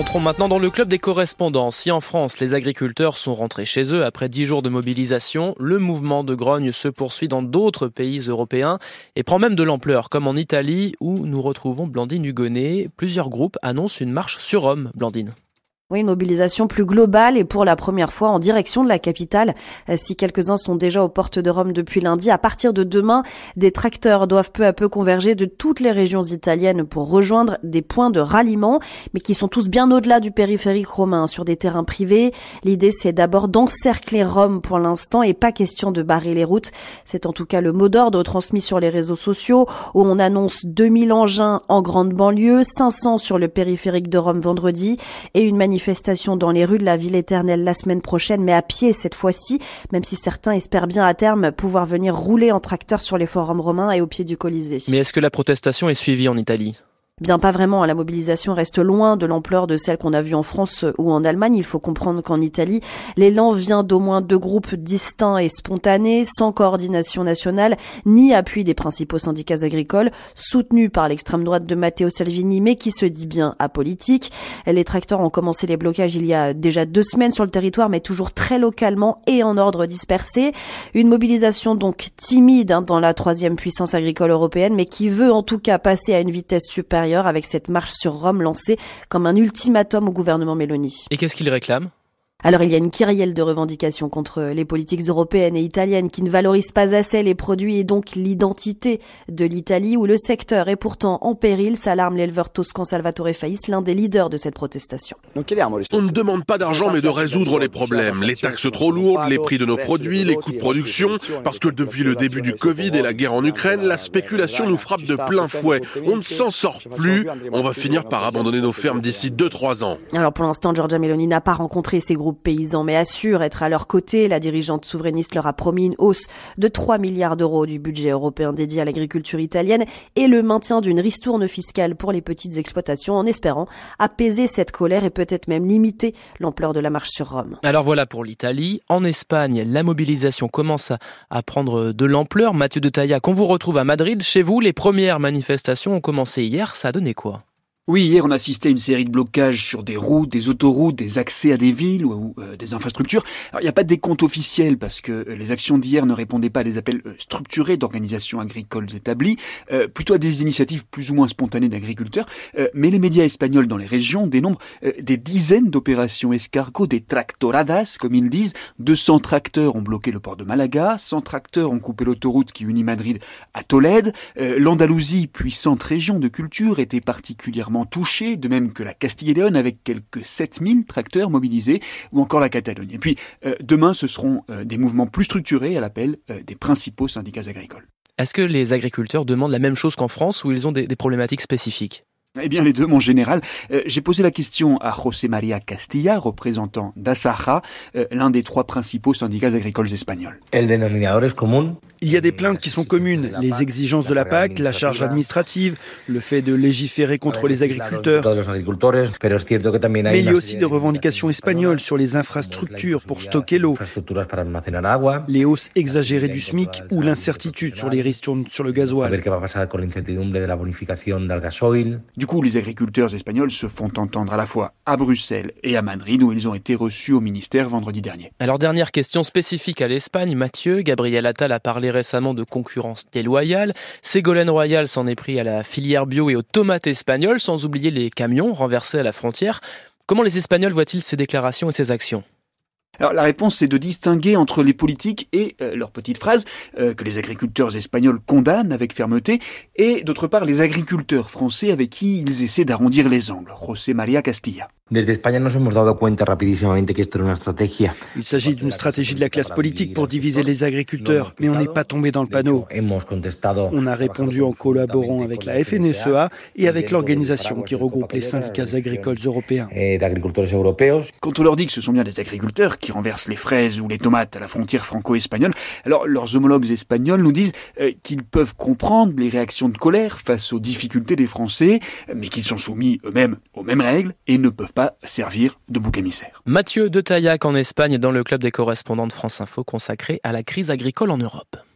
Entrons maintenant dans le club des correspondants. Si en France, les agriculteurs sont rentrés chez eux après dix jours de mobilisation, le mouvement de grogne se poursuit dans d'autres pays européens et prend même de l'ampleur, comme en Italie où nous retrouvons Blandine Hugonnet. Plusieurs groupes annoncent une marche sur Rome, Blandine. Oui, une mobilisation plus globale et pour la première fois en direction de la capitale. Euh, si quelques-uns sont déjà aux portes de Rome depuis lundi, à partir de demain, des tracteurs doivent peu à peu converger de toutes les régions italiennes pour rejoindre des points de ralliement, mais qui sont tous bien au-delà du périphérique romain, sur des terrains privés. L'idée, c'est d'abord d'encercler Rome pour l'instant et pas question de barrer les routes. C'est en tout cas le mot d'ordre transmis sur les réseaux sociaux où on annonce 2000 engins en grande banlieue, 500 sur le périphérique de Rome vendredi et une manifestation manifestation dans les rues de la ville éternelle la semaine prochaine, mais à pied cette fois-ci, même si certains espèrent bien à terme pouvoir venir rouler en tracteur sur les forums romains et au pied du Colisée. Mais est-ce que la protestation est suivie en Italie? Bien pas vraiment, la mobilisation reste loin de l'ampleur de celle qu'on a vue en France ou en Allemagne. Il faut comprendre qu'en Italie, l'élan vient d'au moins deux groupes distincts et spontanés, sans coordination nationale, ni appui des principaux syndicats agricoles, soutenus par l'extrême droite de Matteo Salvini, mais qui se dit bien apolitique. Les tracteurs ont commencé les blocages il y a déjà deux semaines sur le territoire, mais toujours très localement et en ordre dispersé. Une mobilisation donc timide hein, dans la troisième puissance agricole européenne, mais qui veut en tout cas passer à une vitesse supérieure avec cette marche sur Rome lancée comme un ultimatum au gouvernement Meloni. Et qu'est-ce qu'il réclame? Alors il y a une kyrielle de revendications contre les politiques européennes et italiennes qui ne valorisent pas assez les produits et donc l'identité de l'Italie où le secteur est pourtant en péril, s'alarme l'éleveur toscan Salvatore Fais, l'un des leaders de cette protestation. On ne demande pas d'argent mais de résoudre les problèmes, les taxes trop lourdes, les prix de nos produits, les coûts de production, parce que depuis le début du Covid et la guerre en Ukraine, la spéculation nous frappe de plein fouet. On ne s'en sort plus, on va finir par abandonner nos fermes d'ici 2-3 ans. Alors pour l'instant, Giorgia Meloni n'a pas rencontré ces groupes paysans, mais assure être à leur côté. La dirigeante souverainiste leur a promis une hausse de 3 milliards d'euros du budget européen dédié à l'agriculture italienne et le maintien d'une ristourne fiscale pour les petites exploitations en espérant apaiser cette colère et peut-être même limiter l'ampleur de la marche sur Rome. Alors voilà pour l'Italie. En Espagne, la mobilisation commence à prendre de l'ampleur. Mathieu de Taillac, on vous retrouve à Madrid. Chez vous, les premières manifestations ont commencé hier. Ça a donné quoi? Oui, hier on assistait à une série de blocages sur des routes, des autoroutes, des accès à des villes ou euh, des infrastructures. il n'y a pas de décompte officiel parce que euh, les actions d'hier ne répondaient pas à des appels euh, structurés d'organisations agricoles établies, plutôt à des initiatives plus ou moins spontanées d'agriculteurs. mais les médias espagnols dans les régions dénombrent des dizaines d'opérations escargots, des tractoradas comme ils disent. 200 tracteurs ont bloqué le port de Malaga, 100 tracteurs ont coupé l'autoroute qui unit Madrid à Tolède. L'Andalousie, puissante région de culture, était particulièrement touchés, de même que la Castille et Léon avec quelques 7000 tracteurs mobilisés, ou encore la Catalogne. Et puis euh, demain, ce seront euh, des mouvements plus structurés à l'appel euh, des principaux syndicats agricoles. Est-ce que les agriculteurs demandent la même chose qu'en France ou ils ont des problématiques spécifiques? Eh bien, les deux, mon général. Euh, j'ai posé la question à José María Castilla, représentant d'Asaja, euh, l'un des trois principaux syndicats agricoles espagnols. Il y a des plaintes qui sont communes. Les exigences de la PAC, la charge administrative, le fait de légiférer contre les agriculteurs. Mais il y a aussi des revendications espagnoles sur les infrastructures pour stocker l'eau, les hausses exagérées du SMIC ou l'incertitude sur les ristournes sur le gasoil. Du coup, les agriculteurs espagnols se font entendre à la fois à Bruxelles et à Madrid, où ils ont été reçus au ministère vendredi dernier. Alors, dernière question spécifique à l'Espagne. Mathieu, Gabriel Attal a parlé récemment de concurrence déloyale. Ségolène Royal s'en est pris à la filière bio et aux tomates espagnoles, sans oublier les camions renversés à la frontière. Comment les Espagnols voient-ils ces déclarations et ces actions? Alors la réponse, c'est de distinguer entre les politiques et euh, leurs petites phrases euh, que les agriculteurs espagnols condamnent avec fermeté, et d'autre part les agriculteurs français avec qui ils essaient d'arrondir les angles. José María Castilla. Il s'agit d'une stratégie de la classe politique pour diviser les agriculteurs, mais on n'est pas tombé dans le panneau. On a répondu en collaborant avec la FNSEA et avec l'organisation qui regroupe les syndicats agricoles européens. Quand on leur dit que ce sont bien des agriculteurs qui qui renversent les fraises ou les tomates à la frontière franco-espagnole. Alors leurs homologues espagnols nous disent euh, qu'ils peuvent comprendre les réactions de colère face aux difficultés des Français, mais qu'ils sont soumis eux-mêmes aux mêmes règles et ne peuvent pas servir de bouc émissaire. Mathieu de Taillac en Espagne dans le club des correspondants de France Info consacré à la crise agricole en Europe.